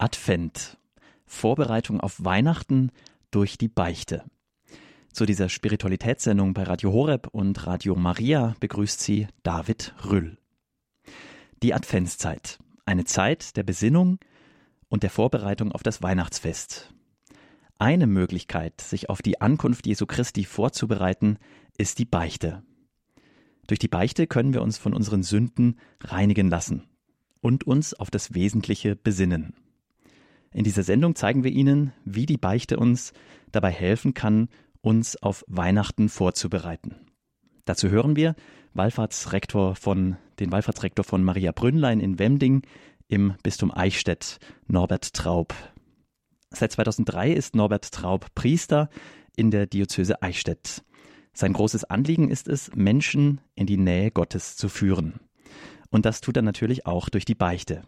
Advent. Vorbereitung auf Weihnachten durch die Beichte. Zu dieser Spiritualitätssendung bei Radio Horeb und Radio Maria begrüßt sie David Rüll. Die Adventszeit. Eine Zeit der Besinnung und der Vorbereitung auf das Weihnachtsfest. Eine Möglichkeit, sich auf die Ankunft Jesu Christi vorzubereiten, ist die Beichte. Durch die Beichte können wir uns von unseren Sünden reinigen lassen und uns auf das Wesentliche besinnen. In dieser Sendung zeigen wir Ihnen, wie die Beichte uns dabei helfen kann, uns auf Weihnachten vorzubereiten. Dazu hören wir Wallfahrtsrektor von, den Wallfahrtsrektor von Maria Brünnlein in Wemding im Bistum Eichstätt, Norbert Traub. Seit 2003 ist Norbert Traub Priester in der Diözese Eichstätt. Sein großes Anliegen ist es, Menschen in die Nähe Gottes zu führen. Und das tut er natürlich auch durch die Beichte.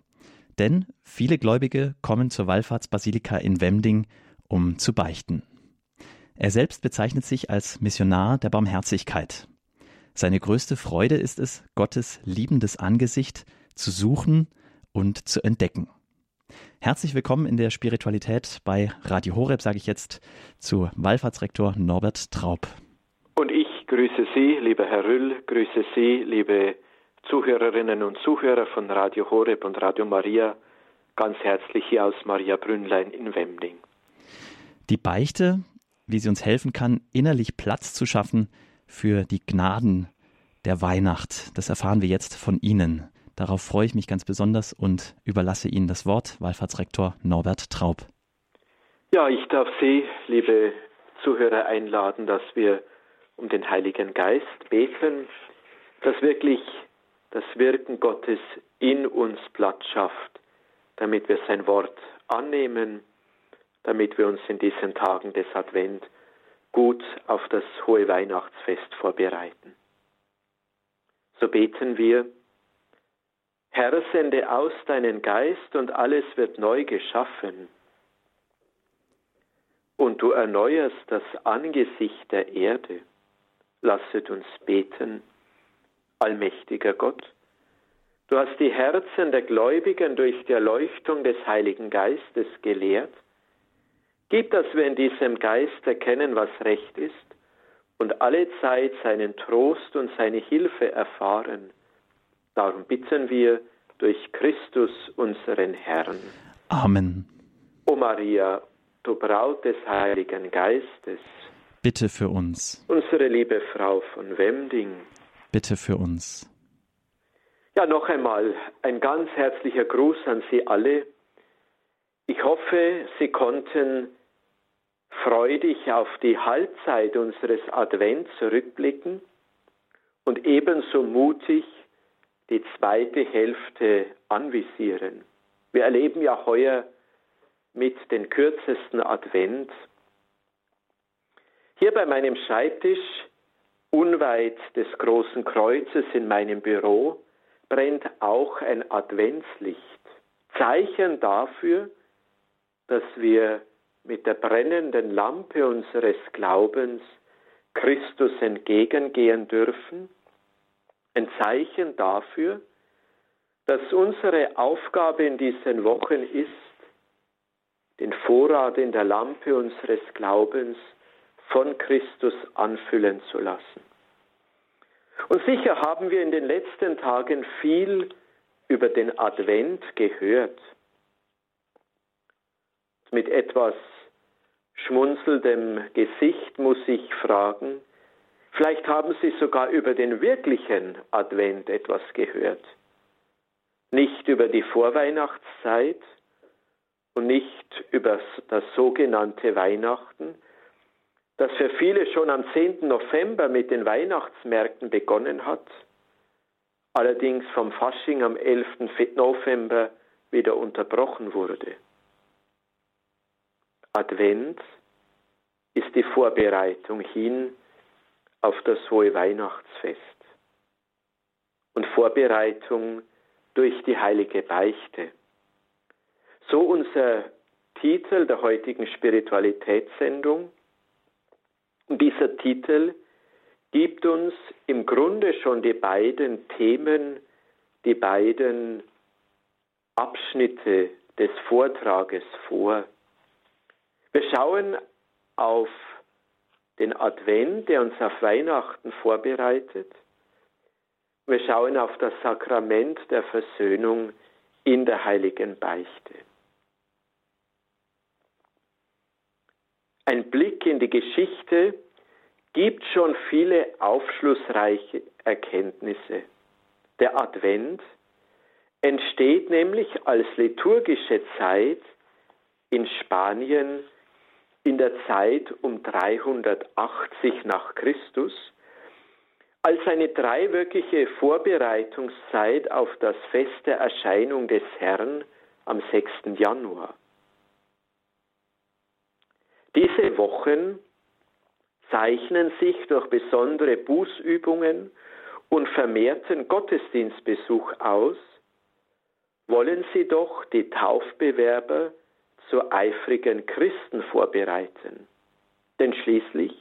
Denn viele Gläubige kommen zur Wallfahrtsbasilika in Wemding, um zu beichten. Er selbst bezeichnet sich als Missionar der Barmherzigkeit. Seine größte Freude ist es, Gottes liebendes Angesicht zu suchen und zu entdecken. Herzlich willkommen in der Spiritualität bei Radio Horeb, sage ich jetzt zu Wallfahrtsrektor Norbert Traub. Und ich grüße Sie, lieber Herr Rüll, grüße Sie, liebe Zuhörerinnen und Zuhörer von Radio Horeb und Radio Maria, ganz herzlich hier aus Maria Brünnlein in Wemding. Die Beichte, wie sie uns helfen kann, innerlich Platz zu schaffen für die Gnaden der Weihnacht. Das erfahren wir jetzt von Ihnen. Darauf freue ich mich ganz besonders und überlasse Ihnen das Wort, Wallfahrtsrektor Norbert Traub. Ja, ich darf Sie, liebe Zuhörer, einladen, dass wir um den Heiligen Geist beten, dass wirklich das Wirken Gottes in uns Platz schafft, damit wir sein Wort annehmen, damit wir uns in diesen Tagen des Advent gut auf das hohe Weihnachtsfest vorbereiten. So beten wir, Herr, sende aus deinen Geist und alles wird neu geschaffen. Und du erneuerst das Angesicht der Erde. Lasset uns beten allmächtiger Gott. Du hast die Herzen der Gläubigen durch die Erleuchtung des Heiligen Geistes gelehrt. Gib, dass wir in diesem Geist erkennen, was recht ist und alle Zeit seinen Trost und seine Hilfe erfahren. Darum bitten wir durch Christus unseren Herrn. Amen. O Maria, du Braut des Heiligen Geistes, bitte für uns. Unsere liebe Frau von Wemding, bitte für uns. Ja, noch einmal ein ganz herzlicher Gruß an Sie alle. Ich hoffe, Sie konnten freudig auf die Halbzeit unseres Advents zurückblicken und ebenso mutig die zweite Hälfte anvisieren. Wir erleben ja heuer mit den kürzesten Advent. Hier bei meinem Schreibtisch Unweit des großen Kreuzes in meinem Büro brennt auch ein Adventslicht. Zeichen dafür, dass wir mit der brennenden Lampe unseres Glaubens Christus entgegengehen dürfen. Ein Zeichen dafür, dass unsere Aufgabe in diesen Wochen ist, den Vorrat in der Lampe unseres Glaubens von Christus anfüllen zu lassen. Und sicher haben wir in den letzten Tagen viel über den Advent gehört. Mit etwas schmunzelndem Gesicht muss ich fragen, vielleicht haben Sie sogar über den wirklichen Advent etwas gehört. Nicht über die Vorweihnachtszeit und nicht über das sogenannte Weihnachten, das für viele schon am 10. November mit den Weihnachtsmärkten begonnen hat, allerdings vom Fasching am 11. November wieder unterbrochen wurde. Advent ist die Vorbereitung hin auf das hohe Weihnachtsfest und Vorbereitung durch die heilige Beichte. So unser Titel der heutigen Spiritualitätssendung dieser Titel gibt uns im Grunde schon die beiden Themen, die beiden Abschnitte des Vortrages vor. Wir schauen auf den Advent, der uns auf Weihnachten vorbereitet. Wir schauen auf das Sakrament der Versöhnung in der heiligen Beichte. Ein Blick in die Geschichte gibt schon viele aufschlussreiche Erkenntnisse. Der Advent entsteht nämlich als liturgische Zeit in Spanien in der Zeit um 380 nach Christus als eine dreiwöchige Vorbereitungszeit auf das Fest der Erscheinung des Herrn am 6. Januar. Diese Wochen zeichnen sich durch besondere Bußübungen und vermehrten Gottesdienstbesuch aus, wollen sie doch die Taufbewerber zu eifrigen Christen vorbereiten. Denn schließlich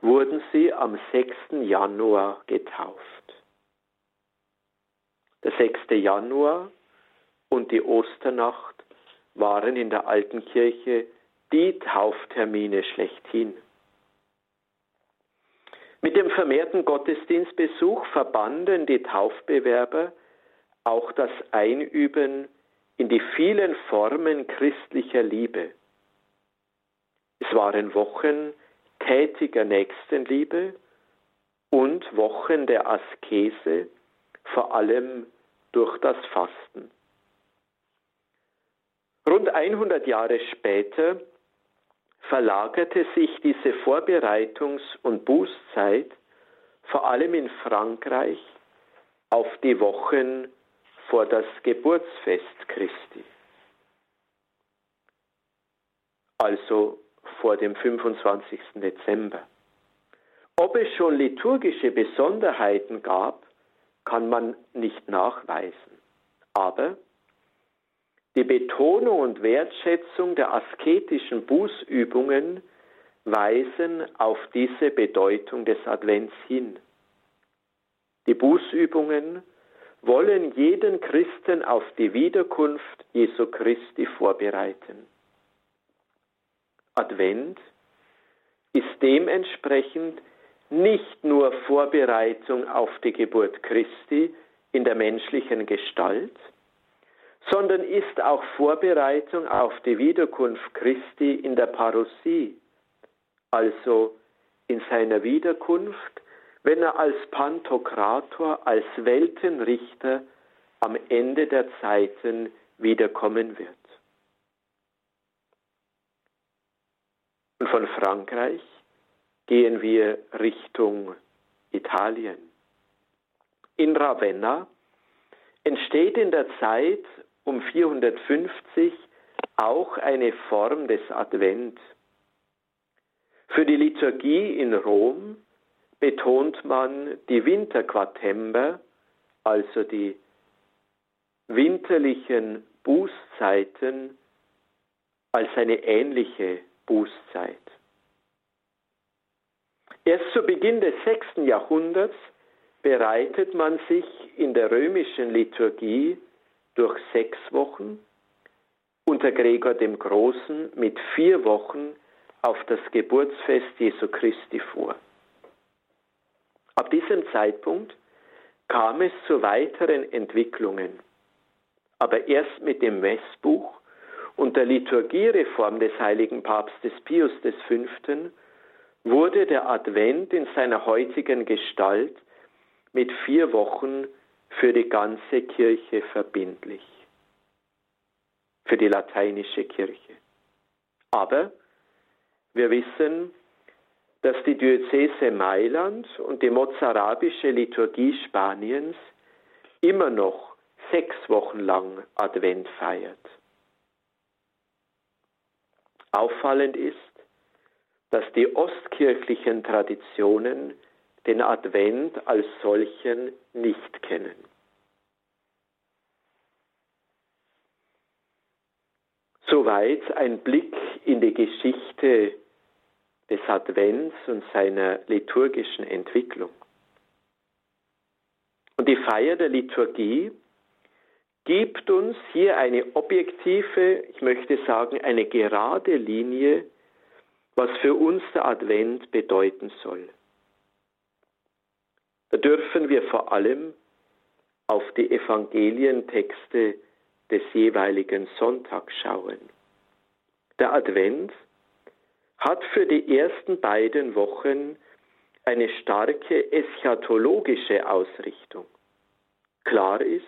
wurden sie am 6. Januar getauft. Der 6. Januar und die Osternacht waren in der alten Kirche die Tauftermine schlechthin. Mit dem vermehrten Gottesdienstbesuch verbanden die Taufbewerber auch das Einüben in die vielen Formen christlicher Liebe. Es waren Wochen tätiger Nächstenliebe und Wochen der Askese, vor allem durch das Fasten. Rund 100 Jahre später verlagerte sich diese Vorbereitungs- und Bußzeit vor allem in Frankreich auf die Wochen vor das Geburtsfest Christi. Also vor dem 25. Dezember. Ob es schon liturgische Besonderheiten gab, kann man nicht nachweisen. Aber die Betonung und Wertschätzung der asketischen Bußübungen weisen auf diese Bedeutung des Advents hin. Die Bußübungen wollen jeden Christen auf die Wiederkunft Jesu Christi vorbereiten. Advent ist dementsprechend nicht nur Vorbereitung auf die Geburt Christi in der menschlichen Gestalt, sondern ist auch Vorbereitung auf die Wiederkunft Christi in der Parousie, also in seiner Wiederkunft, wenn er als Pantokrator, als Weltenrichter am Ende der Zeiten wiederkommen wird. Und von Frankreich gehen wir Richtung Italien. In Ravenna entsteht in der Zeit um 450 auch eine Form des Advent. Für die Liturgie in Rom betont man die Winterquartember, also die winterlichen Bußzeiten, als eine ähnliche Bußzeit. Erst zu Beginn des 6. Jahrhunderts bereitet man sich in der römischen Liturgie durch sechs Wochen, unter Gregor dem Großen mit vier Wochen auf das Geburtsfest Jesu Christi vor. Ab diesem Zeitpunkt kam es zu weiteren Entwicklungen, aber erst mit dem Messbuch und der Liturgiereform des heiligen Papstes Pius V. wurde der Advent in seiner heutigen Gestalt mit vier Wochen für die ganze Kirche verbindlich, für die lateinische Kirche. Aber wir wissen, dass die Diözese Mailand und die mozarabische Liturgie Spaniens immer noch sechs Wochen lang Advent feiert. Auffallend ist, dass die ostkirchlichen Traditionen den Advent als solchen nicht kennen. Soweit ein Blick in die Geschichte des Advents und seiner liturgischen Entwicklung. Und die Feier der Liturgie gibt uns hier eine objektive, ich möchte sagen, eine gerade Linie, was für uns der Advent bedeuten soll. Dürfen wir vor allem auf die Evangelientexte des jeweiligen Sonntags schauen. Der Advent hat für die ersten beiden Wochen eine starke eschatologische Ausrichtung. Klar ist,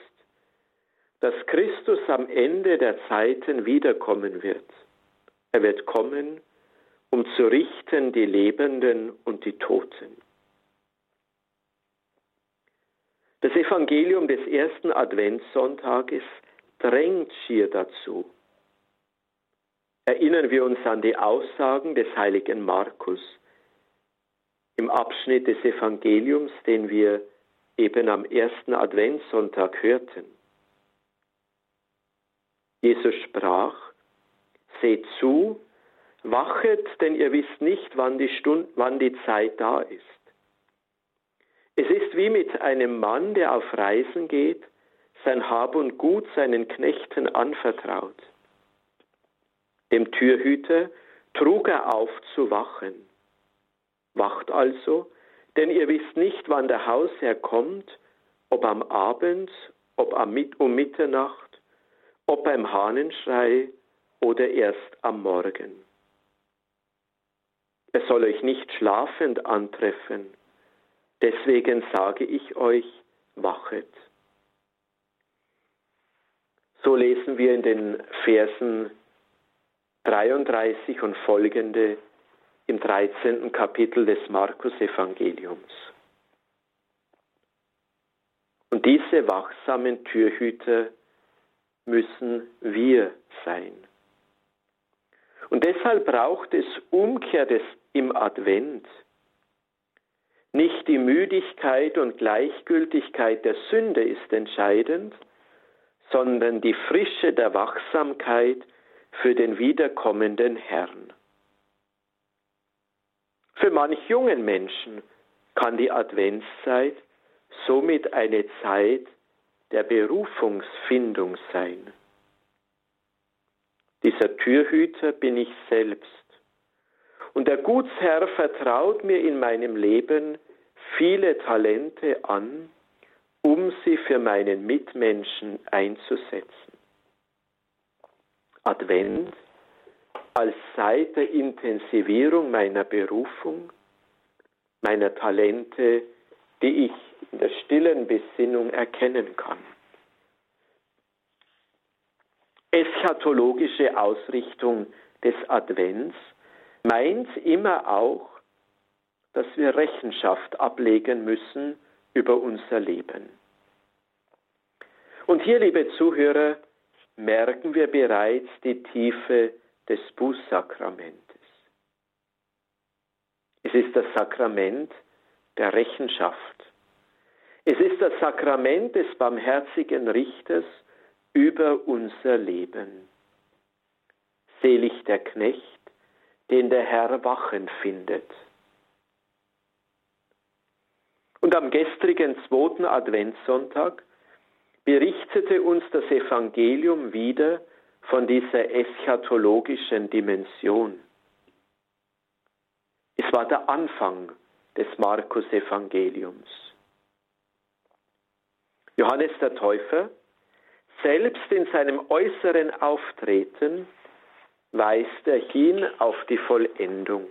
dass Christus am Ende der Zeiten wiederkommen wird. Er wird kommen, um zu richten die Lebenden und die Toten. Das Evangelium des ersten Adventssonntages drängt schier dazu. Erinnern wir uns an die Aussagen des heiligen Markus im Abschnitt des Evangeliums, den wir eben am ersten Adventssonntag hörten. Jesus sprach, seht zu, wachet, denn ihr wisst nicht, wann die, Stund, wann die Zeit da ist. Es ist wie mit einem Mann, der auf Reisen geht, sein Hab und Gut seinen Knechten anvertraut. Dem Türhüter trug er auf zu wachen. Wacht also, denn ihr wisst nicht, wann der Hausherr kommt, ob am Abend, ob um Mitternacht ob beim Hahnenschrei oder erst am Morgen. Er soll euch nicht schlafend antreffen, deswegen sage ich euch, wachet. So lesen wir in den Versen 33 und folgende im 13. Kapitel des Markus-Evangeliums. Und diese wachsamen Türhüter müssen wir sein. Und deshalb braucht es Umkehr des, im Advent. Nicht die Müdigkeit und Gleichgültigkeit der Sünde ist entscheidend, sondern die Frische der Wachsamkeit für den wiederkommenden Herrn. Für manch jungen Menschen kann die Adventszeit somit eine Zeit der Berufungsfindung sein. Dieser Türhüter bin ich selbst. Und der Gutsherr vertraut mir in meinem Leben viele Talente an, um sie für meinen Mitmenschen einzusetzen. Advent als Zeit der Intensivierung meiner Berufung, meiner Talente, die ich in der stillen Besinnung erkennen kann. Eschatologische Ausrichtung des Advents meint immer auch, dass wir Rechenschaft ablegen müssen über unser Leben. Und hier, liebe Zuhörer, merken wir bereits die Tiefe des Bußsakramentes. Es ist das Sakrament der Rechenschaft. Es ist das Sakrament des barmherzigen Richters über unser Leben. Selig der Knecht, den der Herr wachen findet. Und am gestrigen zweiten Adventssonntag berichtete uns das Evangelium wieder von dieser eschatologischen Dimension. Es war der Anfang des Markus-Evangeliums. Johannes der Täufer, selbst in seinem äußeren Auftreten, weist er hin auf die Vollendung.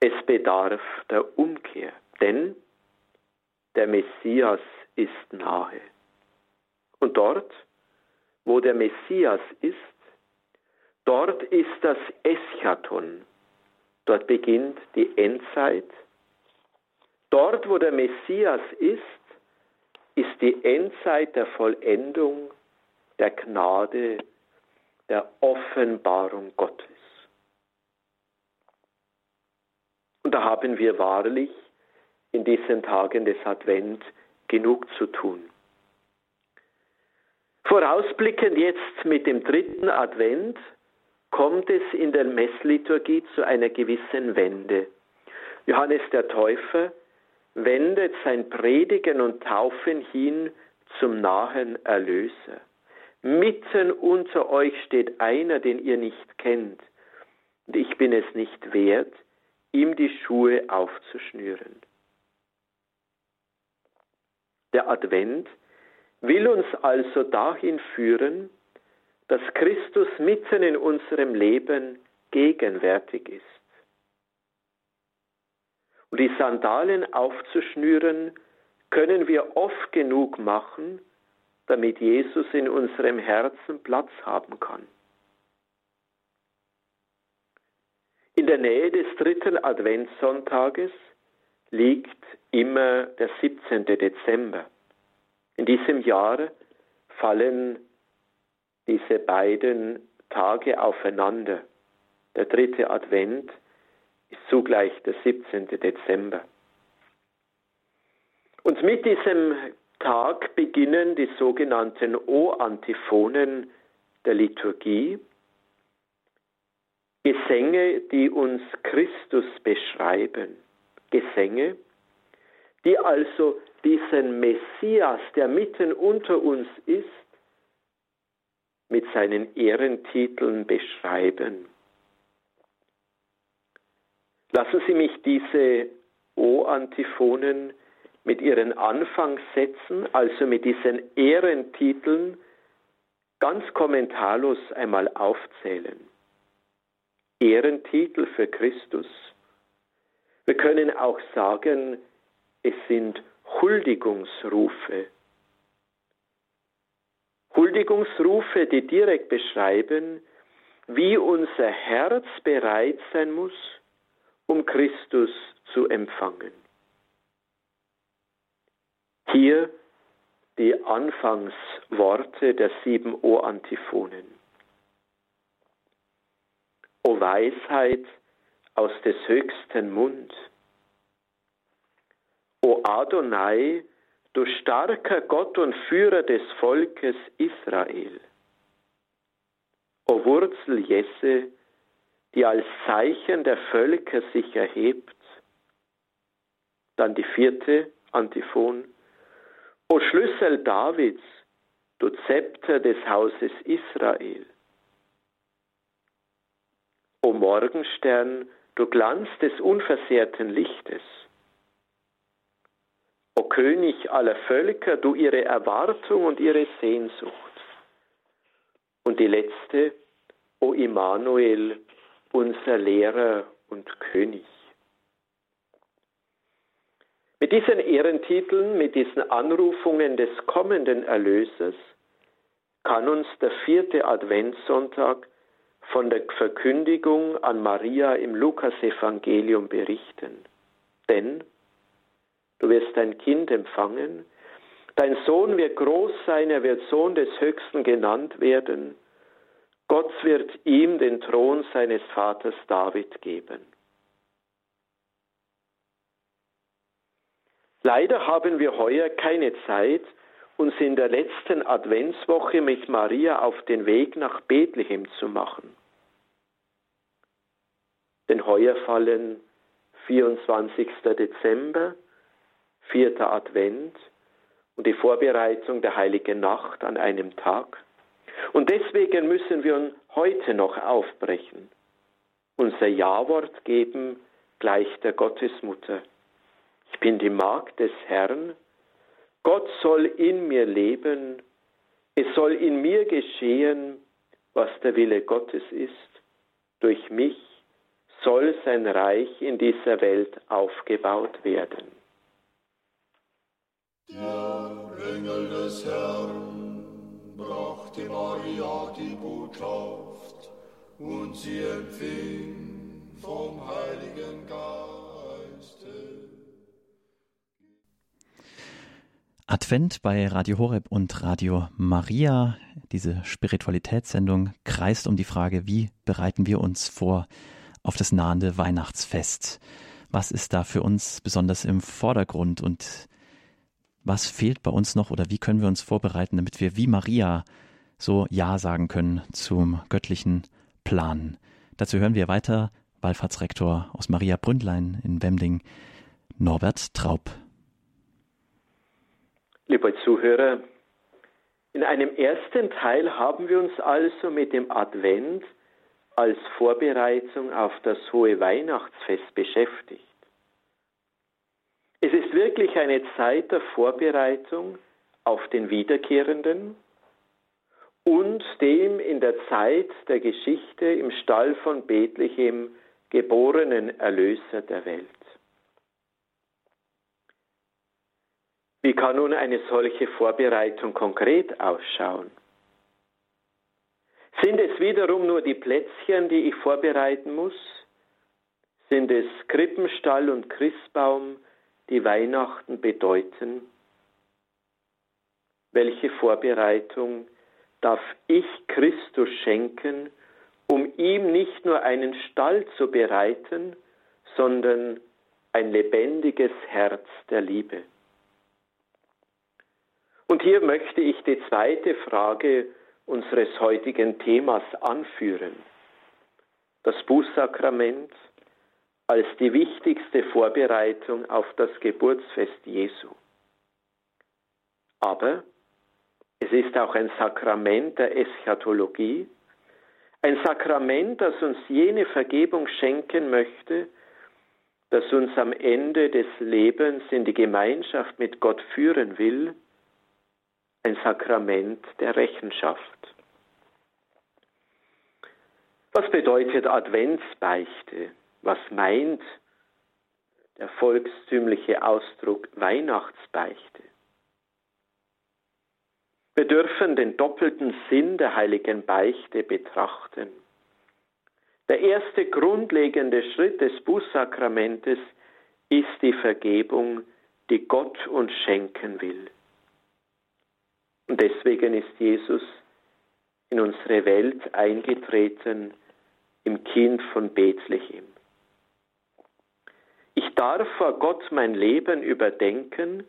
Es bedarf der Umkehr, denn der Messias ist nahe. Und dort, wo der Messias ist, dort ist das Eschaton. Dort beginnt die Endzeit. Dort, wo der Messias ist, ist die Endzeit der Vollendung, der Gnade, der Offenbarung Gottes. Und da haben wir wahrlich in diesen Tagen des Advent genug zu tun. Vorausblickend jetzt mit dem dritten Advent kommt es in der Messliturgie zu einer gewissen Wende. Johannes der Täufer wendet sein Predigen und Taufen hin zum nahen Erlöser. Mitten unter euch steht einer, den ihr nicht kennt, und ich bin es nicht wert, ihm die Schuhe aufzuschnüren. Der Advent will uns also dahin führen, dass Christus mitten in unserem Leben gegenwärtig ist. Und die Sandalen aufzuschnüren, können wir oft genug machen, damit Jesus in unserem Herzen Platz haben kann. In der Nähe des dritten Adventssonntages liegt immer der 17. Dezember. In diesem Jahr fallen diese beiden Tage aufeinander. Der dritte Advent ist zugleich der 17. Dezember. Und mit diesem Tag beginnen die sogenannten O-Antiphonen der Liturgie, Gesänge, die uns Christus beschreiben. Gesänge, die also diesen Messias, der mitten unter uns ist, mit seinen Ehrentiteln beschreiben. Lassen Sie mich diese O-Antiphonen mit ihren Anfangssätzen, also mit diesen Ehrentiteln, ganz kommentarlos einmal aufzählen. Ehrentitel für Christus. Wir können auch sagen, es sind Huldigungsrufe. Huldigungsrufe, die direkt beschreiben, wie unser Herz bereit sein muss, um Christus zu empfangen. Hier die Anfangsworte der sieben O-Antiphonen. O Weisheit aus des höchsten Mund. O Adonai, du starker Gott und Führer des Volkes Israel. O Wurzel Jesse, die als Zeichen der Völker sich erhebt. Dann die vierte Antiphon. O Schlüssel Davids, du Zepter des Hauses Israel. O Morgenstern, du Glanz des unversehrten Lichtes. O König aller Völker, du ihre Erwartung und ihre Sehnsucht. Und die letzte, O Immanuel, unser Lehrer und König. Mit diesen Ehrentiteln, mit diesen Anrufungen des kommenden Erlösers kann uns der vierte Adventssonntag von der Verkündigung an Maria im Lukasevangelium berichten. Denn du wirst ein Kind empfangen, dein Sohn wird groß sein, er wird Sohn des Höchsten genannt werden, Gott wird ihm den Thron seines Vaters David geben. Leider haben wir heuer keine Zeit, uns in der letzten Adventswoche mit Maria auf den Weg nach Bethlehem zu machen. Denn heuer fallen 24. Dezember, 4. Advent und die Vorbereitung der heiligen Nacht an einem Tag. Und deswegen müssen wir heute noch aufbrechen, unser Ja-Wort geben gleich der Gottesmutter. Ich bin die Magd des Herrn. Gott soll in mir leben. Es soll in mir geschehen, was der Wille Gottes ist. Durch mich soll sein Reich in dieser Welt aufgebaut werden. Der Engel des Herrn brachte Maria die Botschaft und sie empfing vom Heiligen Geiste. Advent bei Radio Horeb und Radio Maria. Diese Spiritualitätssendung kreist um die Frage, wie bereiten wir uns vor auf das nahende Weihnachtsfest? Was ist da für uns besonders im Vordergrund und was fehlt bei uns noch oder wie können wir uns vorbereiten, damit wir wie Maria so Ja sagen können zum göttlichen Plan? Dazu hören wir weiter Wallfahrtsrektor aus Maria Bründlein in Wemding, Norbert Traub. Liebe Zuhörer, In einem ersten Teil haben wir uns also mit dem Advent als Vorbereitung auf das hohe Weihnachtsfest beschäftigt. Es ist wirklich eine Zeit der Vorbereitung auf den Wiederkehrenden und dem in der Zeit der Geschichte im Stall von Bethlehem geborenen Erlöser der Welt. Wie kann nun eine solche Vorbereitung konkret ausschauen? Sind es wiederum nur die Plätzchen, die ich vorbereiten muss? Sind es Krippenstall und Christbaum, die Weihnachten bedeuten? Welche Vorbereitung darf ich Christus schenken, um ihm nicht nur einen Stall zu bereiten, sondern ein lebendiges Herz der Liebe? Und hier möchte ich die zweite Frage unseres heutigen Themas anführen. Das Bußsakrament als die wichtigste Vorbereitung auf das Geburtsfest Jesu. Aber es ist auch ein Sakrament der Eschatologie, ein Sakrament, das uns jene Vergebung schenken möchte, das uns am Ende des Lebens in die Gemeinschaft mit Gott führen will ein Sakrament der Rechenschaft. Was bedeutet Adventsbeichte? Was meint der volkstümliche Ausdruck Weihnachtsbeichte? Wir dürfen den doppelten Sinn der heiligen Beichte betrachten. Der erste grundlegende Schritt des Bußsakramentes ist die Vergebung, die Gott uns schenken will. Und deswegen ist Jesus in unsere Welt eingetreten im Kind von Bethlehem. Ich darf vor Gott mein Leben überdenken,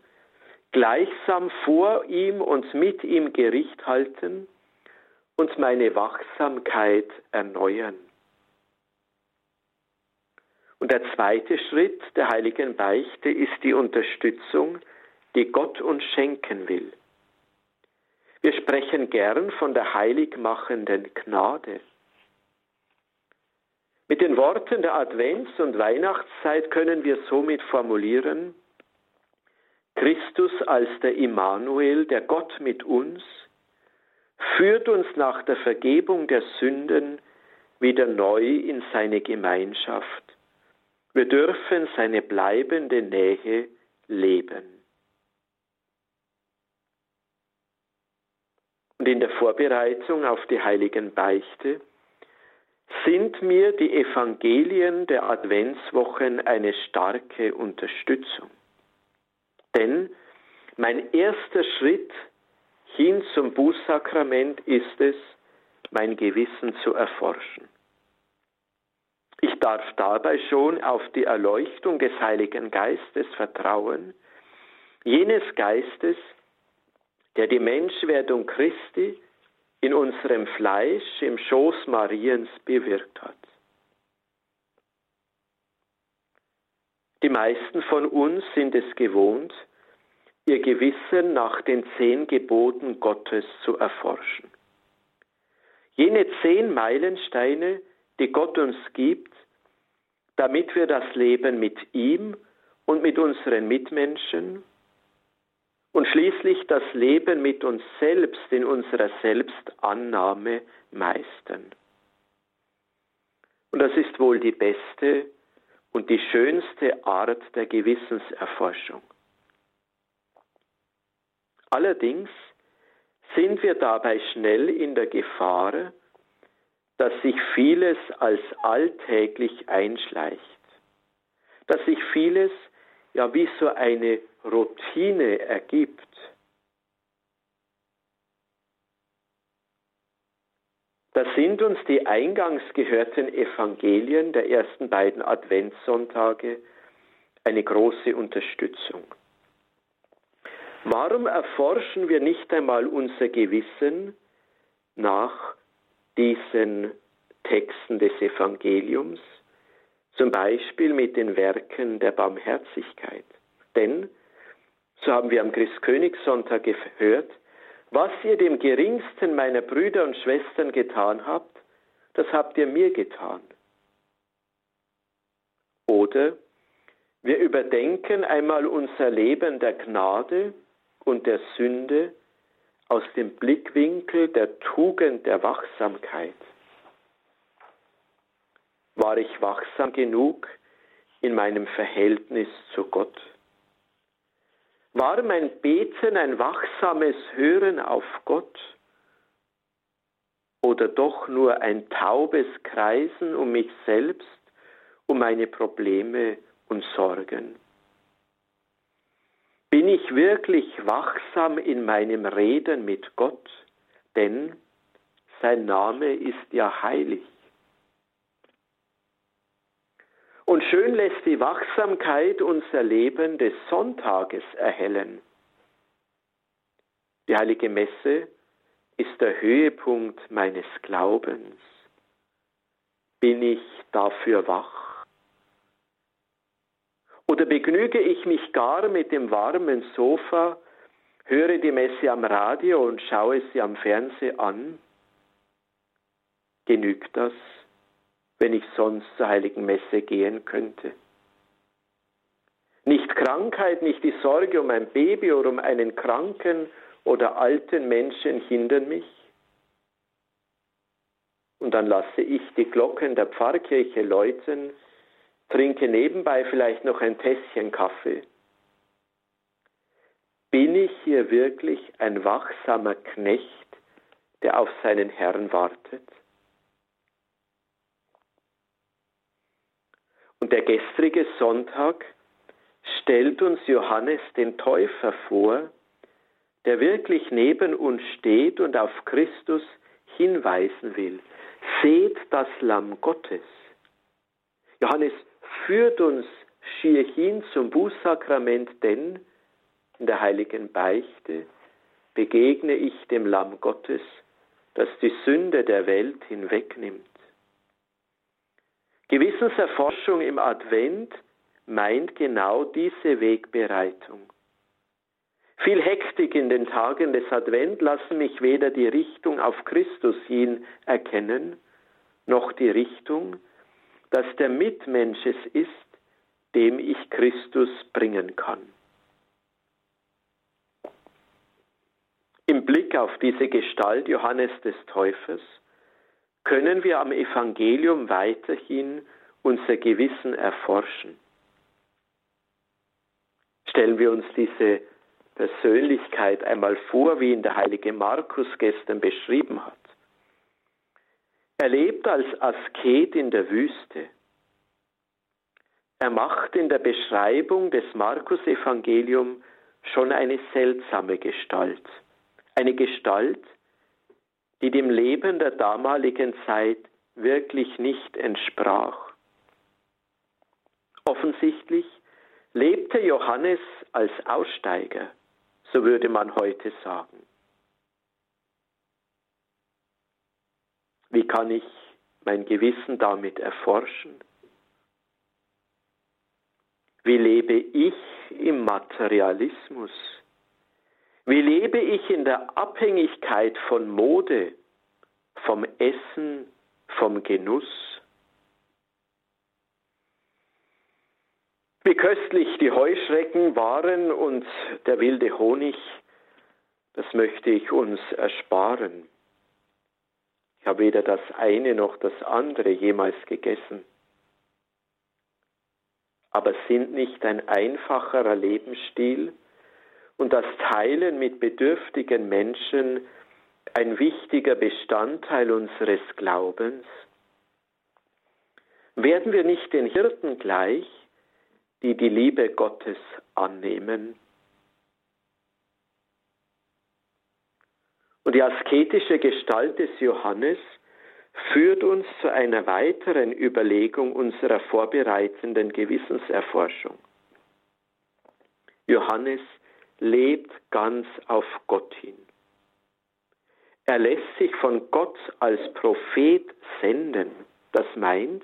gleichsam vor ihm und mit ihm Gericht halten und meine Wachsamkeit erneuern. Und der zweite Schritt der heiligen Beichte ist die Unterstützung, die Gott uns schenken will. Wir sprechen gern von der heiligmachenden Gnade. Mit den Worten der Advents- und Weihnachtszeit können wir somit formulieren, Christus als der Immanuel, der Gott mit uns, führt uns nach der Vergebung der Sünden wieder neu in seine Gemeinschaft. Wir dürfen seine bleibende Nähe leben. Und in der Vorbereitung auf die heiligen Beichte sind mir die Evangelien der Adventswochen eine starke Unterstützung. Denn mein erster Schritt hin zum Bußsakrament ist es, mein Gewissen zu erforschen. Ich darf dabei schon auf die Erleuchtung des Heiligen Geistes vertrauen, jenes Geistes, der die Menschwerdung Christi in unserem Fleisch im Schoß Mariens bewirkt hat. Die meisten von uns sind es gewohnt, ihr Gewissen nach den zehn Geboten Gottes zu erforschen. Jene zehn Meilensteine, die Gott uns gibt, damit wir das Leben mit ihm und mit unseren Mitmenschen und schließlich das Leben mit uns selbst in unserer Selbstannahme meistern. Und das ist wohl die beste und die schönste Art der Gewissenserforschung. Allerdings sind wir dabei schnell in der Gefahr, dass sich vieles als alltäglich einschleicht, dass sich vieles ja wie so eine Routine ergibt, da sind uns die eingangs gehörten Evangelien der ersten beiden Adventssonntage eine große Unterstützung. Warum erforschen wir nicht einmal unser Gewissen nach diesen Texten des Evangeliums, zum Beispiel mit den Werken der Barmherzigkeit? Denn so haben wir am Christkönigssonntag gehört, was ihr dem geringsten meiner Brüder und Schwestern getan habt, das habt ihr mir getan. Oder wir überdenken einmal unser Leben der Gnade und der Sünde aus dem Blickwinkel der Tugend der Wachsamkeit. War ich wachsam genug in meinem Verhältnis zu Gott? War mein Beten ein wachsames Hören auf Gott oder doch nur ein taubes Kreisen um mich selbst, um meine Probleme und Sorgen? Bin ich wirklich wachsam in meinem Reden mit Gott? Denn sein Name ist ja heilig. Und schön lässt die Wachsamkeit unser Leben des Sonntages erhellen. Die heilige Messe ist der Höhepunkt meines Glaubens. Bin ich dafür wach? Oder begnüge ich mich gar mit dem warmen Sofa, höre die Messe am Radio und schaue sie am Fernsehen an? Genügt das? Wenn ich sonst zur heiligen Messe gehen könnte. Nicht Krankheit, nicht die Sorge um ein Baby oder um einen kranken oder alten Menschen hindern mich. Und dann lasse ich die Glocken der Pfarrkirche läuten, trinke nebenbei vielleicht noch ein Tässchen Kaffee. Bin ich hier wirklich ein wachsamer Knecht, der auf seinen Herrn wartet? Und der gestrige Sonntag stellt uns Johannes den Täufer vor, der wirklich neben uns steht und auf Christus hinweisen will. Seht das Lamm Gottes. Johannes führt uns schier hin zum Bußsakrament, denn in der heiligen Beichte begegne ich dem Lamm Gottes, das die Sünde der Welt hinwegnimmt. Gewissenserforschung im Advent meint genau diese Wegbereitung. Viel Hektik in den Tagen des Advent lassen mich weder die Richtung auf Christus hin erkennen, noch die Richtung, dass der Mitmensch es ist, dem ich Christus bringen kann. Im Blick auf diese Gestalt Johannes des Täufers können wir am Evangelium weiterhin unser Gewissen erforschen. Stellen wir uns diese Persönlichkeit einmal vor, wie ihn der heilige Markus gestern beschrieben hat. Er lebt als Asket in der Wüste. Er macht in der Beschreibung des Markus-Evangelium schon eine seltsame Gestalt. Eine Gestalt, die dem Leben der damaligen Zeit wirklich nicht entsprach. Offensichtlich lebte Johannes als Aussteiger, so würde man heute sagen. Wie kann ich mein Gewissen damit erforschen? Wie lebe ich im Materialismus? Wie lebe ich in der Abhängigkeit von Mode, vom Essen, vom Genuss? Wie köstlich die Heuschrecken waren und der wilde Honig, das möchte ich uns ersparen. Ich habe weder das eine noch das andere jemals gegessen. Aber sind nicht ein einfacherer Lebensstil, und das Teilen mit bedürftigen Menschen ein wichtiger Bestandteil unseres Glaubens? Werden wir nicht den Hirten gleich, die die Liebe Gottes annehmen? Und die asketische Gestalt des Johannes führt uns zu einer weiteren Überlegung unserer vorbereitenden Gewissenserforschung. Johannes lebt ganz auf Gott hin. Er lässt sich von Gott als Prophet senden. Das meint,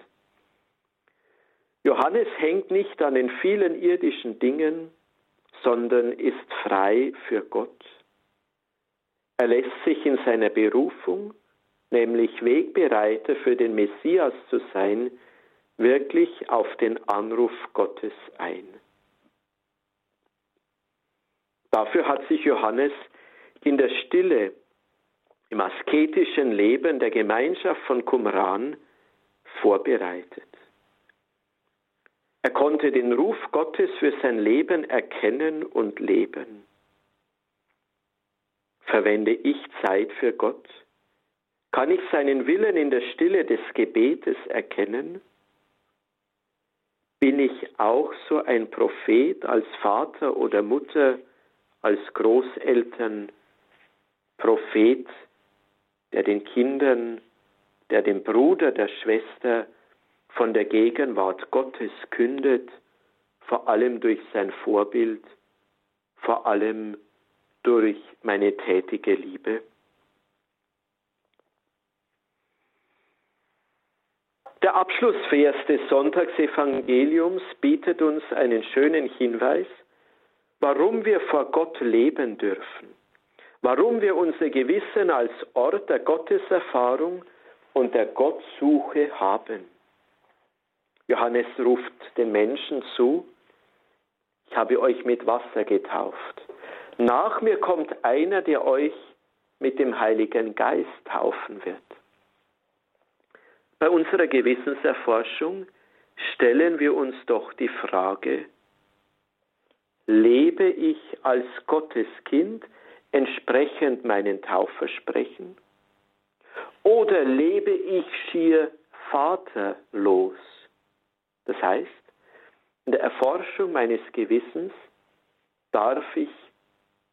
Johannes hängt nicht an den vielen irdischen Dingen, sondern ist frei für Gott. Er lässt sich in seiner Berufung, nämlich Wegbereiter für den Messias zu sein, wirklich auf den Anruf Gottes ein. Dafür hat sich Johannes in der Stille, im asketischen Leben der Gemeinschaft von Qumran vorbereitet. Er konnte den Ruf Gottes für sein Leben erkennen und leben. Verwende ich Zeit für Gott? Kann ich seinen Willen in der Stille des Gebetes erkennen? Bin ich auch so ein Prophet als Vater oder Mutter, als Großeltern, Prophet, der den Kindern, der dem Bruder, der Schwester von der Gegenwart Gottes kündet, vor allem durch sein Vorbild, vor allem durch meine tätige Liebe? Der Abschlussvers des Sonntagsevangeliums bietet uns einen schönen Hinweis, warum wir vor Gott leben dürfen, warum wir unser Gewissen als Ort der Gotteserfahrung und der Gottsuche haben. Johannes ruft den Menschen zu, ich habe euch mit Wasser getauft. Nach mir kommt einer, der euch mit dem Heiligen Geist taufen wird. Bei unserer Gewissenserforschung stellen wir uns doch die Frage, lebe ich als Gottes Kind entsprechend meinen Taufversprechen? Oder lebe ich schier vaterlos? Das heißt, in der Erforschung meines Gewissens darf ich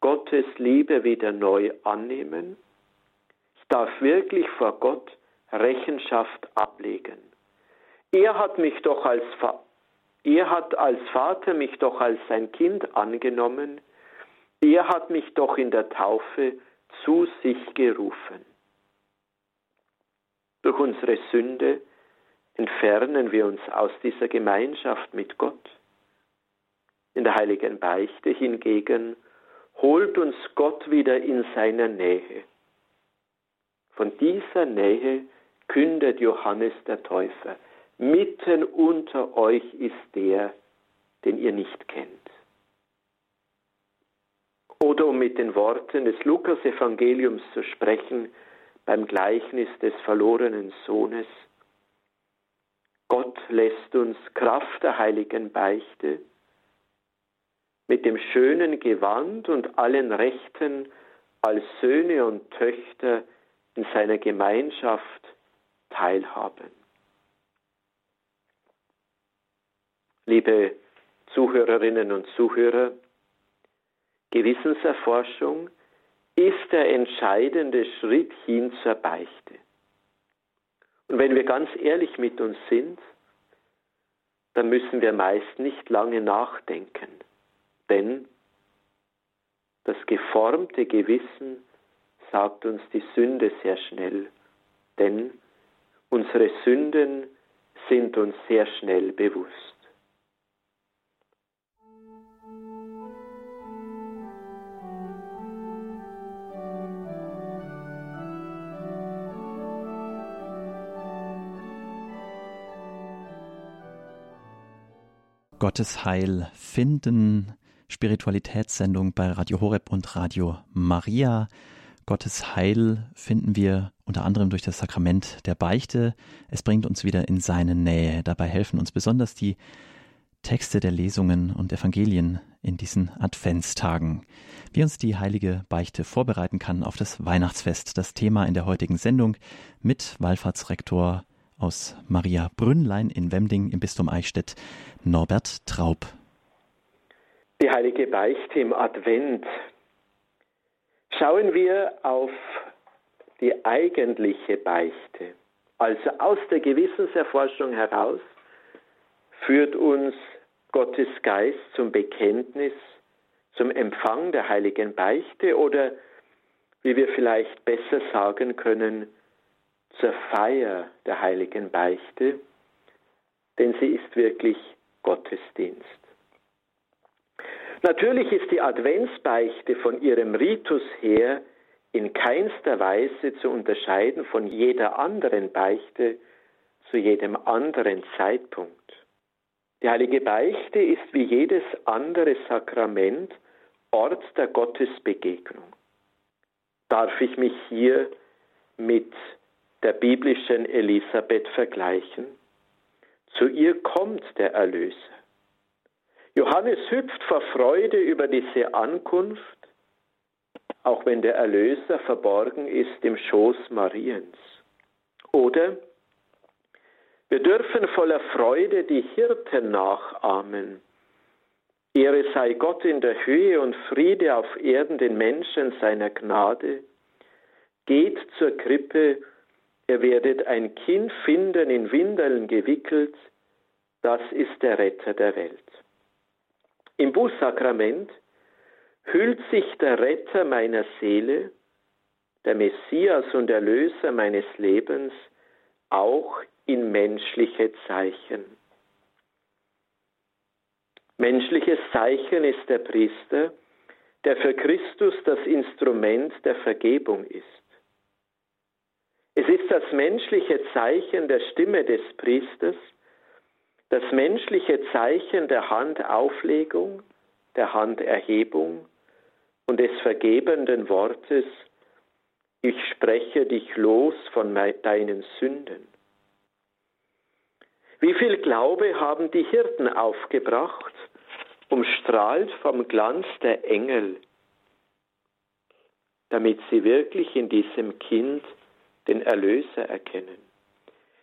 Gottes Liebe wieder neu annehmen. Ich darf wirklich vor Gott Rechenschaft ablegen. Er hat mich doch als er hat als Vater mich doch als sein Kind angenommen. Er hat mich doch in der Taufe zu sich gerufen. Durch unsere Sünde entfernen wir uns aus dieser Gemeinschaft mit Gott. In der heiligen Beichte hingegen holt uns Gott wieder in seiner Nähe. Von dieser Nähe kündet Johannes der Täufer. Mitten unter euch ist der, den ihr nicht kennt. Oder um mit den Worten des Lukas-Evangeliums zu sprechen, beim Gleichnis des verlorenen Sohnes, Gott lässt uns Kraft der heiligen Beichte mit dem schönen Gewand und allen Rechten als Söhne und Töchter in seiner Gemeinschaft teilhaben. Liebe Zuhörerinnen und Zuhörer, Gewissenserforschung ist der entscheidende Schritt hin zur Beichte. Und wenn wir ganz ehrlich mit uns sind, dann müssen wir meist nicht lange nachdenken, denn das geformte Gewissen sagt uns die Sünde sehr schnell, denn unsere Sünden sind uns sehr schnell bewusst. Gottes Heil finden. Spiritualitätssendung bei Radio Horeb und Radio Maria. Gottes Heil finden wir unter anderem durch das Sakrament der Beichte. Es bringt uns wieder in seine Nähe. Dabei helfen uns besonders die Texte der Lesungen und Evangelien in diesen Adventstagen. Wie uns die heilige Beichte vorbereiten kann auf das Weihnachtsfest, das Thema in der heutigen Sendung mit Wallfahrtsrektor aus Maria Brünnlein in Wemding im Bistum Eichstätt, Norbert Traub. Die heilige Beichte im Advent. Schauen wir auf die eigentliche Beichte. Also aus der Gewissenserforschung heraus führt uns Gottes Geist zum Bekenntnis, zum Empfang der heiligen Beichte oder, wie wir vielleicht besser sagen können, zur Feier der heiligen Beichte, denn sie ist wirklich Gottesdienst. Natürlich ist die Adventsbeichte von ihrem Ritus her in keinster Weise zu unterscheiden von jeder anderen Beichte zu jedem anderen Zeitpunkt. Die heilige Beichte ist wie jedes andere Sakrament Ort der Gottesbegegnung. Darf ich mich hier mit der biblischen Elisabeth vergleichen? Zu ihr kommt der Erlöser. Johannes hüpft vor Freude über diese Ankunft, auch wenn der Erlöser verborgen ist im Schoß Mariens. Oder wir dürfen voller Freude die Hirten nachahmen. Ehre sei Gott in der Höhe und Friede auf Erden den Menschen seiner Gnade. Geht zur Krippe, ihr werdet ein Kind finden, in Windeln gewickelt, das ist der Retter der Welt. Im Bußsakrament hüllt sich der Retter meiner Seele, der Messias und Erlöser meines Lebens, auch in menschliche Zeichen. Menschliches Zeichen ist der Priester, der für Christus das Instrument der Vergebung ist. Es ist das menschliche Zeichen der Stimme des Priesters, das menschliche Zeichen der Handauflegung, der Handerhebung und des vergebenden Wortes, ich spreche dich los von deinen Sünden. Wie viel Glaube haben die Hirten aufgebracht, umstrahlt vom Glanz der Engel, damit sie wirklich in diesem Kind den Erlöser erkennen.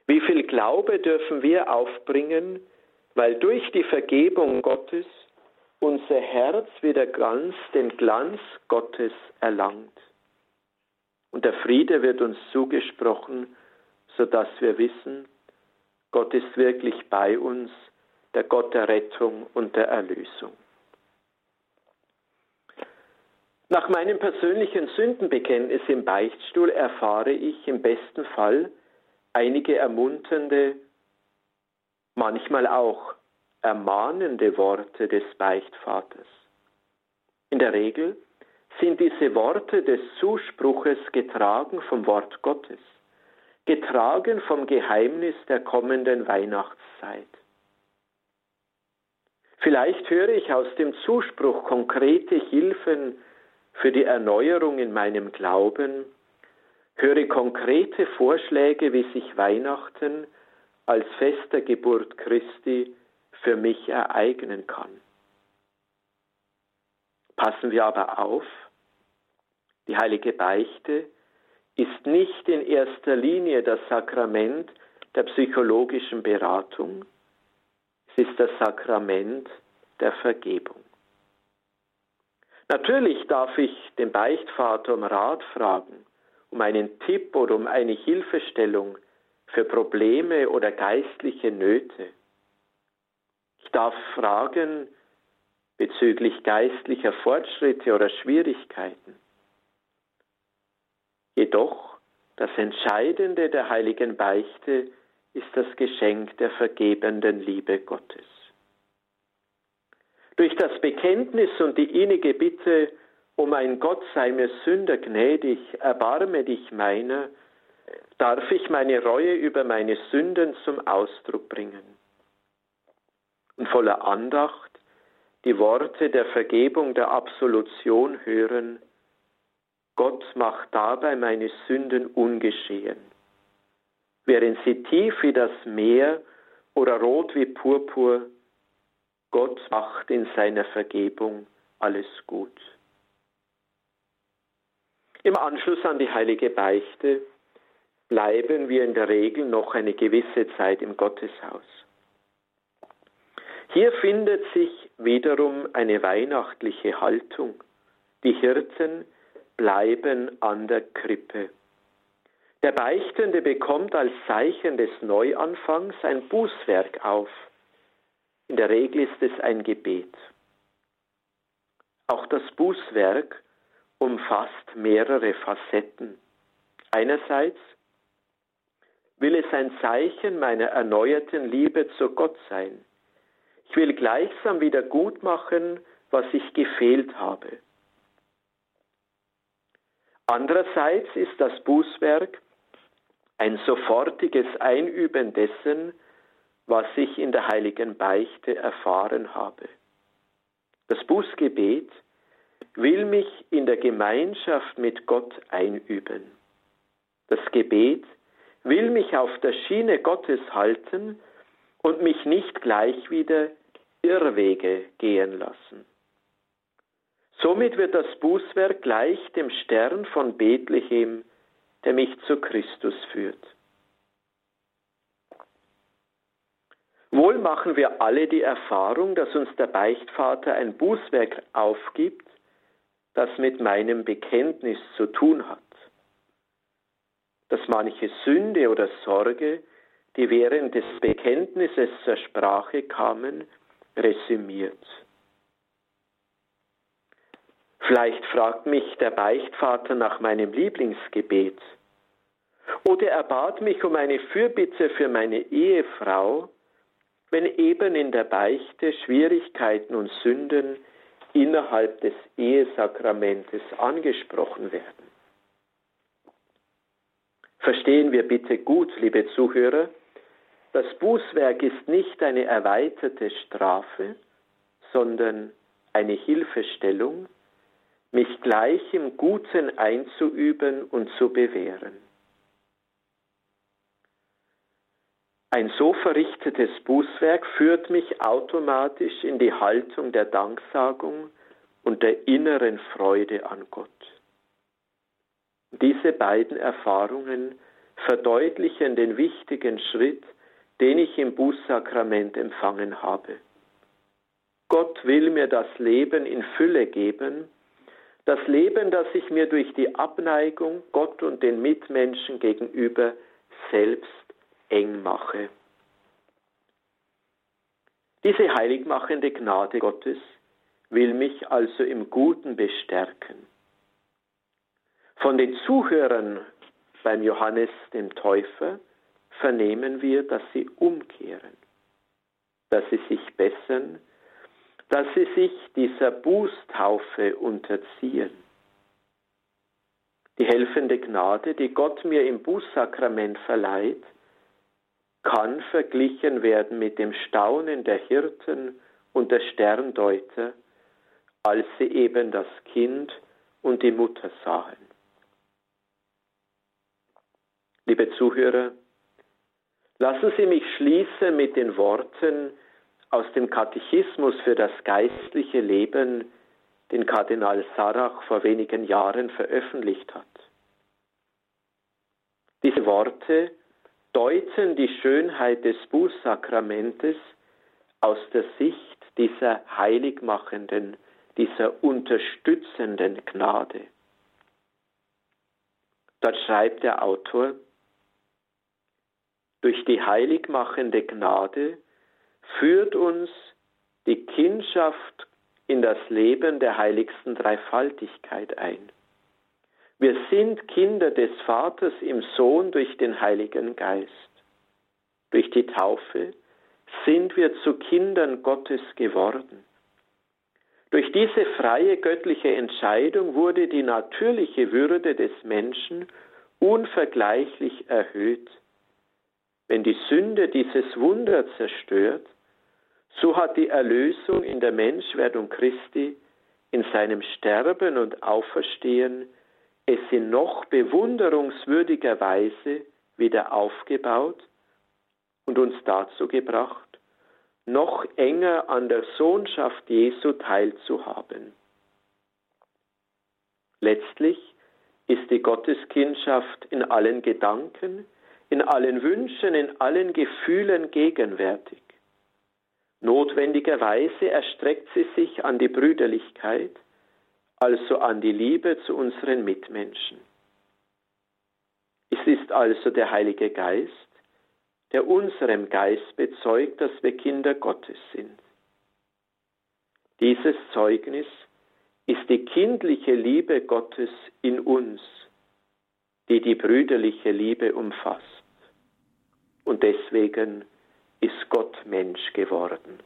Wie viel Glaube dürfen wir aufbringen, weil durch die Vergebung Gottes unser Herz wieder ganz den Glanz Gottes erlangt. Und der Friede wird uns zugesprochen, sodass wir wissen, Gott ist wirklich bei uns, der Gott der Rettung und der Erlösung. Nach meinem persönlichen Sündenbekenntnis im Beichtstuhl erfahre ich im besten Fall einige ermunternde, manchmal auch ermahnende Worte des Beichtvaters. In der Regel sind diese Worte des Zuspruches getragen vom Wort Gottes, getragen vom Geheimnis der kommenden Weihnachtszeit. Vielleicht höre ich aus dem Zuspruch konkrete Hilfen für die Erneuerung in meinem Glauben, höre konkrete Vorschläge, wie sich Weihnachten als Fest der Geburt Christi für mich ereignen kann. Passen wir aber auf, die heilige Beichte ist nicht in erster Linie das Sakrament der psychologischen Beratung, es ist das Sakrament der Vergebung. Natürlich darf ich den Beichtvater um Rat fragen, um einen Tipp oder um eine Hilfestellung für Probleme oder geistliche Nöte. Ich darf fragen bezüglich geistlicher Fortschritte oder Schwierigkeiten. Jedoch das Entscheidende der heiligen Beichte ist das Geschenk der vergebenden Liebe Gottes. Durch das Bekenntnis und die innige Bitte, um ein Gott sei mir Sünder gnädig, erbarme dich meiner, darf ich meine Reue über meine Sünden zum Ausdruck bringen. Und voller Andacht die Worte der Vergebung, der Absolution hören, Gott macht dabei meine Sünden ungeschehen. Wären sie tief wie das Meer oder rot wie Purpur, Gott macht in seiner Vergebung alles gut. Im Anschluss an die heilige Beichte bleiben wir in der Regel noch eine gewisse Zeit im Gotteshaus. Hier findet sich wiederum eine weihnachtliche Haltung. Die Hirten bleiben an der Krippe. Der Beichtende bekommt als Zeichen des Neuanfangs ein Bußwerk auf. In der Regel ist es ein Gebet. Auch das Bußwerk umfasst mehrere Facetten. Einerseits will es ein Zeichen meiner erneuerten Liebe zu Gott sein. Ich will gleichsam wieder gut machen, was ich gefehlt habe. Andererseits ist das Bußwerk ein sofortiges Einüben dessen, was ich in der heiligen Beichte erfahren habe. Das Bußgebet will mich in der Gemeinschaft mit Gott einüben. Das Gebet will mich auf der Schiene Gottes halten und mich nicht gleich wieder Irrwege gehen lassen. Somit wird das Bußwerk gleich dem Stern von Bethlehem, der mich zu Christus führt. Wohl machen wir alle die Erfahrung, dass uns der Beichtvater ein Bußwerk aufgibt, das mit meinem Bekenntnis zu tun hat. Dass manche Sünde oder Sorge, die während des Bekenntnisses zur Sprache kamen, resümiert. Vielleicht fragt mich der Beichtvater nach meinem Lieblingsgebet. Oder er bat mich um eine Fürbitte für meine Ehefrau, wenn eben in der Beichte Schwierigkeiten und Sünden innerhalb des Ehesakramentes angesprochen werden. Verstehen wir bitte gut, liebe Zuhörer, das Bußwerk ist nicht eine erweiterte Strafe, sondern eine Hilfestellung, mich gleich im Guten einzuüben und zu bewähren. Ein so verrichtetes Bußwerk führt mich automatisch in die Haltung der Danksagung und der inneren Freude an Gott. Diese beiden Erfahrungen verdeutlichen den wichtigen Schritt, den ich im Bußsakrament empfangen habe. Gott will mir das Leben in Fülle geben, das Leben, das ich mir durch die Abneigung Gott und den Mitmenschen gegenüber selbst eng mache. Diese heiligmachende Gnade Gottes will mich also im Guten bestärken. Von den Zuhörern beim Johannes dem Täufer vernehmen wir, dass sie umkehren, dass sie sich bessern, dass sie sich dieser Bußtaufe unterziehen. Die helfende Gnade, die Gott mir im Bußsakrament verleiht, kann verglichen werden mit dem Staunen der Hirten und der Sterndeuter, als sie eben das Kind und die Mutter sahen. Liebe Zuhörer, lassen Sie mich schließen mit den Worten aus dem Katechismus für das geistliche Leben, den Kardinal Sarach vor wenigen Jahren veröffentlicht hat. Diese Worte deuten die Schönheit des Bußsakramentes aus der Sicht dieser heiligmachenden, dieser unterstützenden Gnade. Dort schreibt der Autor, durch die heiligmachende Gnade führt uns die Kindschaft in das Leben der heiligsten Dreifaltigkeit ein. Wir sind Kinder des Vaters im Sohn durch den Heiligen Geist. Durch die Taufe sind wir zu Kindern Gottes geworden. Durch diese freie göttliche Entscheidung wurde die natürliche Würde des Menschen unvergleichlich erhöht. Wenn die Sünde dieses Wunder zerstört, so hat die Erlösung in der Menschwerdung Christi, in seinem Sterben und Auferstehen es in noch bewunderungswürdiger Weise wieder aufgebaut und uns dazu gebracht, noch enger an der Sohnschaft Jesu teilzuhaben. Letztlich ist die Gotteskindschaft in allen Gedanken, in allen Wünschen, in allen Gefühlen gegenwärtig. Notwendigerweise erstreckt sie sich an die Brüderlichkeit, also an die Liebe zu unseren Mitmenschen. Es ist also der Heilige Geist, der unserem Geist bezeugt, dass wir Kinder Gottes sind. Dieses Zeugnis ist die kindliche Liebe Gottes in uns, die die brüderliche Liebe umfasst. Und deswegen ist Gott Mensch geworden.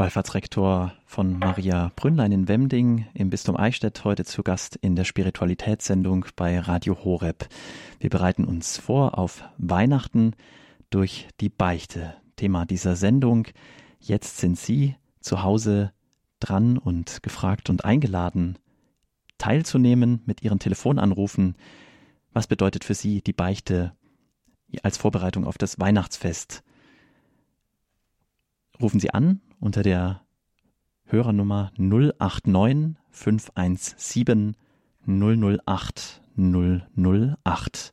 Wallfahrtsrektor von Maria Brünnlein in Wemding im Bistum Eichstätt, heute zu Gast in der Spiritualitätssendung bei Radio Horeb. Wir bereiten uns vor auf Weihnachten durch die Beichte. Thema dieser Sendung. Jetzt sind Sie zu Hause dran und gefragt und eingeladen, teilzunehmen mit Ihren Telefonanrufen. Was bedeutet für Sie die Beichte als Vorbereitung auf das Weihnachtsfest? Rufen Sie an unter der Hörernummer 089 517 008 008.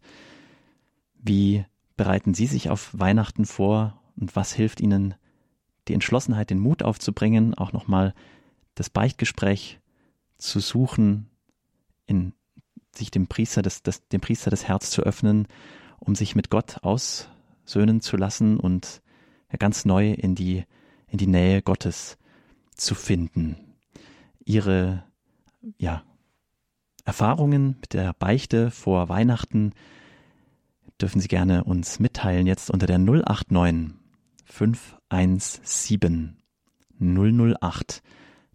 Wie bereiten Sie sich auf Weihnachten vor und was hilft Ihnen, die Entschlossenheit, den Mut aufzubringen, auch nochmal das Beichtgespräch zu suchen, in sich dem Priester das, das, dem Priester das Herz zu öffnen, um sich mit Gott aussöhnen zu lassen und ganz neu in die in die Nähe Gottes zu finden. Ihre ja, Erfahrungen mit der Beichte vor Weihnachten dürfen Sie gerne uns mitteilen jetzt unter der 089 517 008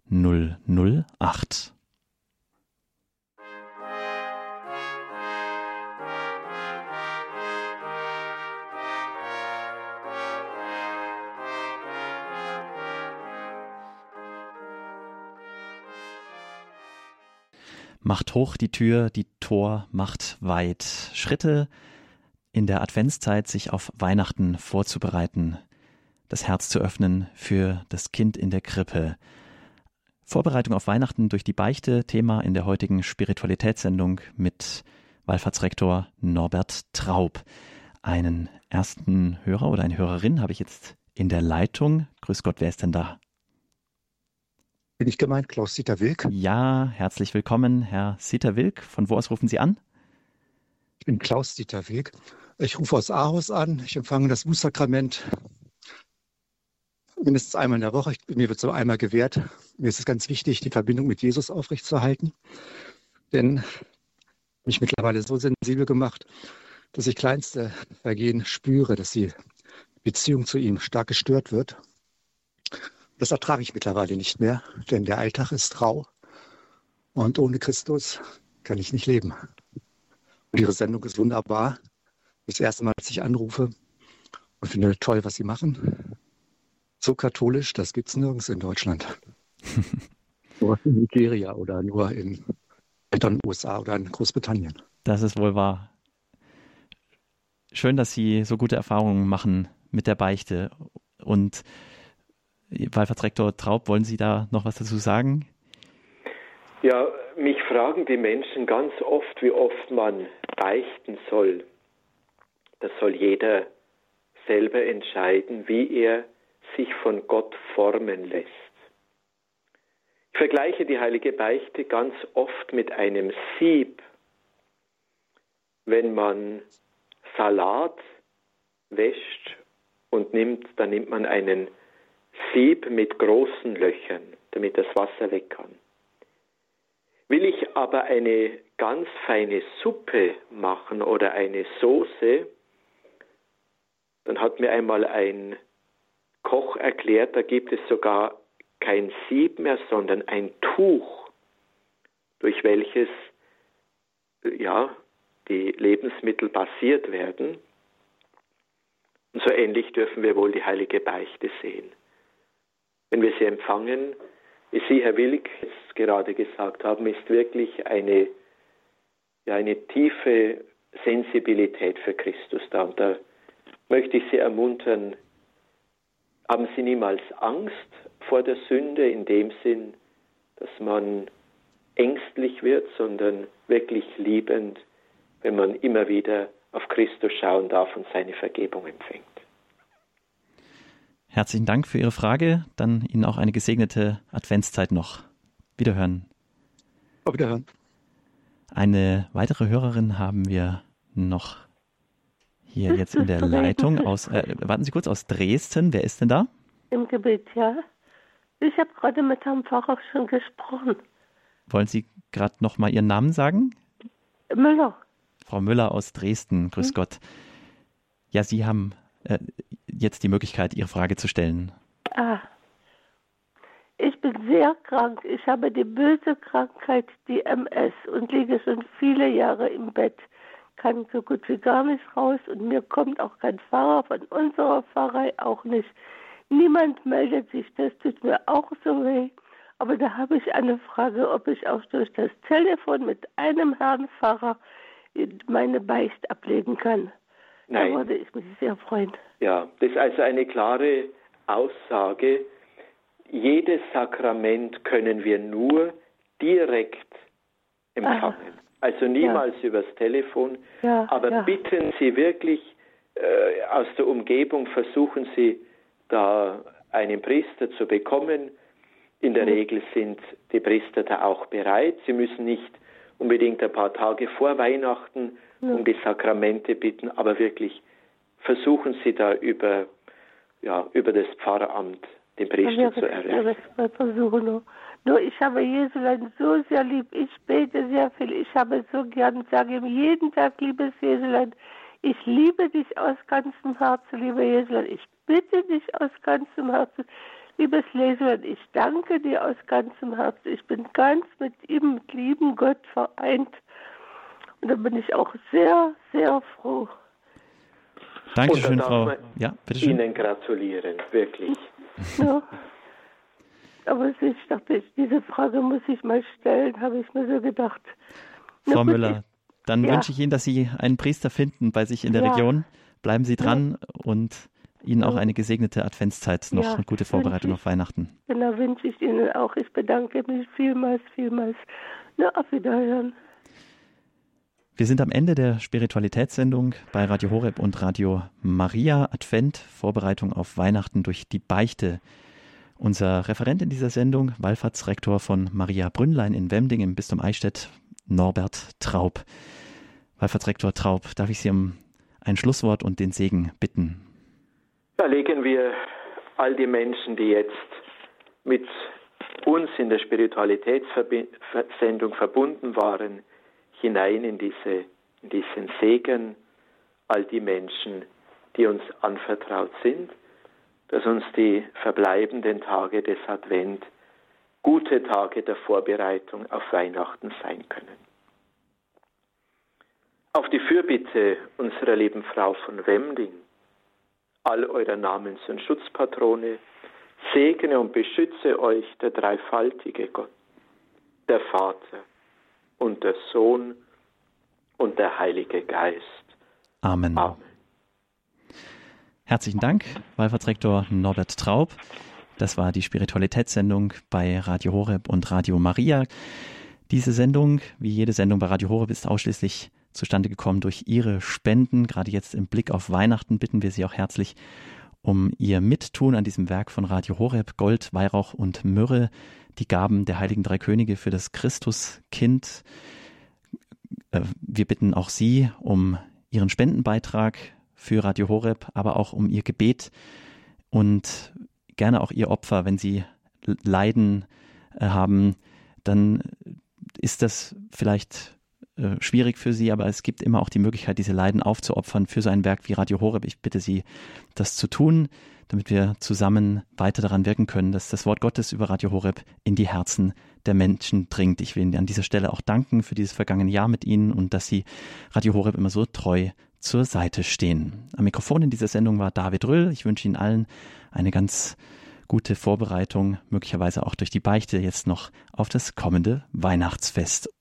008. Macht hoch die Tür, die Tor macht weit. Schritte in der Adventszeit, sich auf Weihnachten vorzubereiten, das Herz zu öffnen für das Kind in der Krippe. Vorbereitung auf Weihnachten durch die Beichte, Thema in der heutigen Spiritualitätssendung mit Wallfahrtsrektor Norbert Traub. Einen ersten Hörer oder eine Hörerin habe ich jetzt in der Leitung. Grüß Gott, wer ist denn da? Bin ich gemeint, Klaus-Dieter Wilk? Ja, herzlich willkommen, Herr Dieter Wilk. Von wo aus rufen Sie an? Ich bin Klaus-Dieter Wilk. Ich rufe aus Aarhus an. Ich empfange das Bußsakrament mindestens einmal in der Woche. Ich, mir wird so einmal gewährt. Mir ist es ganz wichtig, die Verbindung mit Jesus aufrechtzuerhalten. Denn mich mittlerweile so sensibel gemacht, dass ich kleinste Vergehen spüre, dass die Beziehung zu ihm stark gestört wird. Das ertrage ich mittlerweile nicht mehr, denn der Alltag ist rau und ohne Christus kann ich nicht leben. Und Ihre Sendung ist wunderbar. Das erste Mal, dass ich anrufe und finde toll, was Sie machen. So katholisch, das gibt es nirgends in Deutschland. nur in Nigeria oder nur in den USA oder in Großbritannien. Das ist wohl wahr. Schön, dass Sie so gute Erfahrungen machen mit der Beichte und Wallfahrtsrektor Traub, wollen Sie da noch was dazu sagen? Ja, mich fragen die Menschen ganz oft, wie oft man beichten soll. Das soll jeder selber entscheiden, wie er sich von Gott formen lässt. Ich vergleiche die heilige Beichte ganz oft mit einem Sieb. Wenn man Salat wäscht und nimmt, dann nimmt man einen Sieb mit großen Löchern, damit das Wasser weg kann. Will ich aber eine ganz feine Suppe machen oder eine Soße, dann hat mir einmal ein Koch erklärt, da gibt es sogar kein Sieb mehr, sondern ein Tuch, durch welches ja, die Lebensmittel basiert werden. Und so ähnlich dürfen wir wohl die heilige Beichte sehen wenn wir sie empfangen, wie Sie, Herr Wilk, jetzt gerade gesagt haben, ist wirklich eine, ja, eine tiefe Sensibilität für Christus da. Und da möchte ich Sie ermuntern, haben Sie niemals Angst vor der Sünde in dem Sinn, dass man ängstlich wird, sondern wirklich liebend, wenn man immer wieder auf Christus schauen darf und seine Vergebung empfängt. Herzlichen Dank für Ihre Frage. Dann Ihnen auch eine gesegnete Adventszeit noch. Wiederhören. Auf Wiederhören. Eine weitere Hörerin haben wir noch hier jetzt in der Leitung aus, äh, warten Sie kurz, aus Dresden. Wer ist denn da? Im Gebet, ja. Ich habe gerade mit Herrn Pfarrer schon gesprochen. Wollen Sie gerade noch mal Ihren Namen sagen? Müller. Frau Müller aus Dresden, grüß hm. Gott. Ja, Sie haben äh, jetzt die Möglichkeit, Ihre Frage zu stellen. Ah. bin sehr krank. Ich habe die böse Krankheit, die MS und liege schon viele Jahre im Bett. Kann so gut wie gar nicht raus und mir kommt auch kein Fahrer von unserer Pfarrei auch nicht. Niemand meldet sich, das tut mir auch so weh. Aber da habe ich eine Frage, ob ich auch durch das Telefon mit einem Herrn Pfarrer meine Beicht ablegen kann. Nein. Würde ich mich sehr freuen. Ja, das ist also eine klare Aussage. Jedes Sakrament können wir nur direkt empfangen. Aha. Also niemals ja. übers Telefon. Ja, aber ja. bitten Sie wirklich äh, aus der Umgebung, versuchen Sie da einen Priester zu bekommen. In der Mhm. Regel sind die Priester da auch bereit. Sie müssen nicht unbedingt ein paar Tage vor Weihnachten. Um die Sakramente bitten, aber wirklich versuchen Sie da über, ja, über das Pfarramt den Priester zu ich, erreichen. Nur, ich habe Jesulein so sehr lieb. Ich bete sehr viel. Ich habe so gern, sage ihm jeden Tag, liebes Jesulein, ich liebe dich aus ganzem Herzen, lieber Jesulein. Ich bitte dich aus ganzem Herzen. Liebes Jesulein, ich danke dir aus ganzem Herzen. Ich bin ganz mit ihm, mit lieben Gott vereint. Und da bin ich auch sehr, sehr froh. Dankeschön, Frau. Ja, bitteschön. Ihnen gratulieren, wirklich. Ja. Aber ich dachte, diese Frage muss ich mal stellen, habe ich mir so gedacht. Na Frau Müller, dann ja. wünsche ich Ihnen, dass Sie einen Priester finden bei sich in der Ja. Region. Bleiben Sie dran und Ihnen auch eine gesegnete Adventszeit noch Ja, und gute Vorbereitung ich. auf Weihnachten. Genau, wünsche ich Ihnen auch. Ich bedanke mich vielmals, vielmals. Na, auf Wiederhören. Wir sind am Ende der Spiritualitätssendung bei Radio Horeb und Radio Maria Advent, Vorbereitung auf Weihnachten durch die Beichte. Unser Referent in dieser Sendung, Wallfahrtsrektor von Maria Brünnlein in Wemding im Bistum Eichstätt, Norbert Traub. Wallfahrtsrektor Traub, darf ich Sie um ein Schlusswort und den Segen bitten? Da legen wir all die Menschen, die jetzt mit uns in der Spiritualitätssendung verbunden waren, hinein in, diese, in diesen Segen, all die Menschen, die uns anvertraut sind, dass uns die verbleibenden Tage des Advent gute Tage der Vorbereitung auf Weihnachten sein können. Auf die Fürbitte unserer lieben Frau von Wemding, all eurer Namens- und Schutzpatrone, segne und beschütze euch der dreifaltige Gott, der Vater und der Sohn und der Heilige Geist. Amen. Amen. Herzlichen Dank, Wallfahrtsrektor Norbert Traub. Das war die Spiritualitätssendung bei Radio Horeb und Radio Maria. Diese Sendung, wie jede Sendung bei Radio Horeb, ist ausschließlich zustande gekommen durch Ihre Spenden. Gerade jetzt im Blick auf Weihnachten bitten wir Sie auch herzlich um Ihr Mittun an diesem Werk von Radio Horeb, Gold, Weihrauch und Myrrhe, die Gaben der Heiligen Drei Könige für das Christuskind. Äh, Wir bitten auch Sie um Ihren Spendenbeitrag für Radio Horeb, aber auch um Ihr Gebet und gerne auch Ihr Opfer, wenn Sie Leiden äh, haben, dann ist das vielleicht äh, schwierig für Sie, aber es gibt immer auch die Möglichkeit, diese Leiden aufzuopfern für so ein Werk wie Radio Horeb. Ich bitte Sie, das zu tun, damit wir zusammen weiter daran wirken können, dass das Wort Gottes über Radio Horeb in die Herzen der Menschen dringt. Ich will Ihnen an dieser Stelle auch danken für dieses vergangene Jahr mit Ihnen und dass Sie Radio Horeb immer so treu zur Seite stehen. Am Mikrofon in dieser Sendung war David Röll. Ich wünsche Ihnen allen eine ganz gute Vorbereitung, möglicherweise auch durch die Beichte jetzt noch auf das kommende Weihnachtsfest.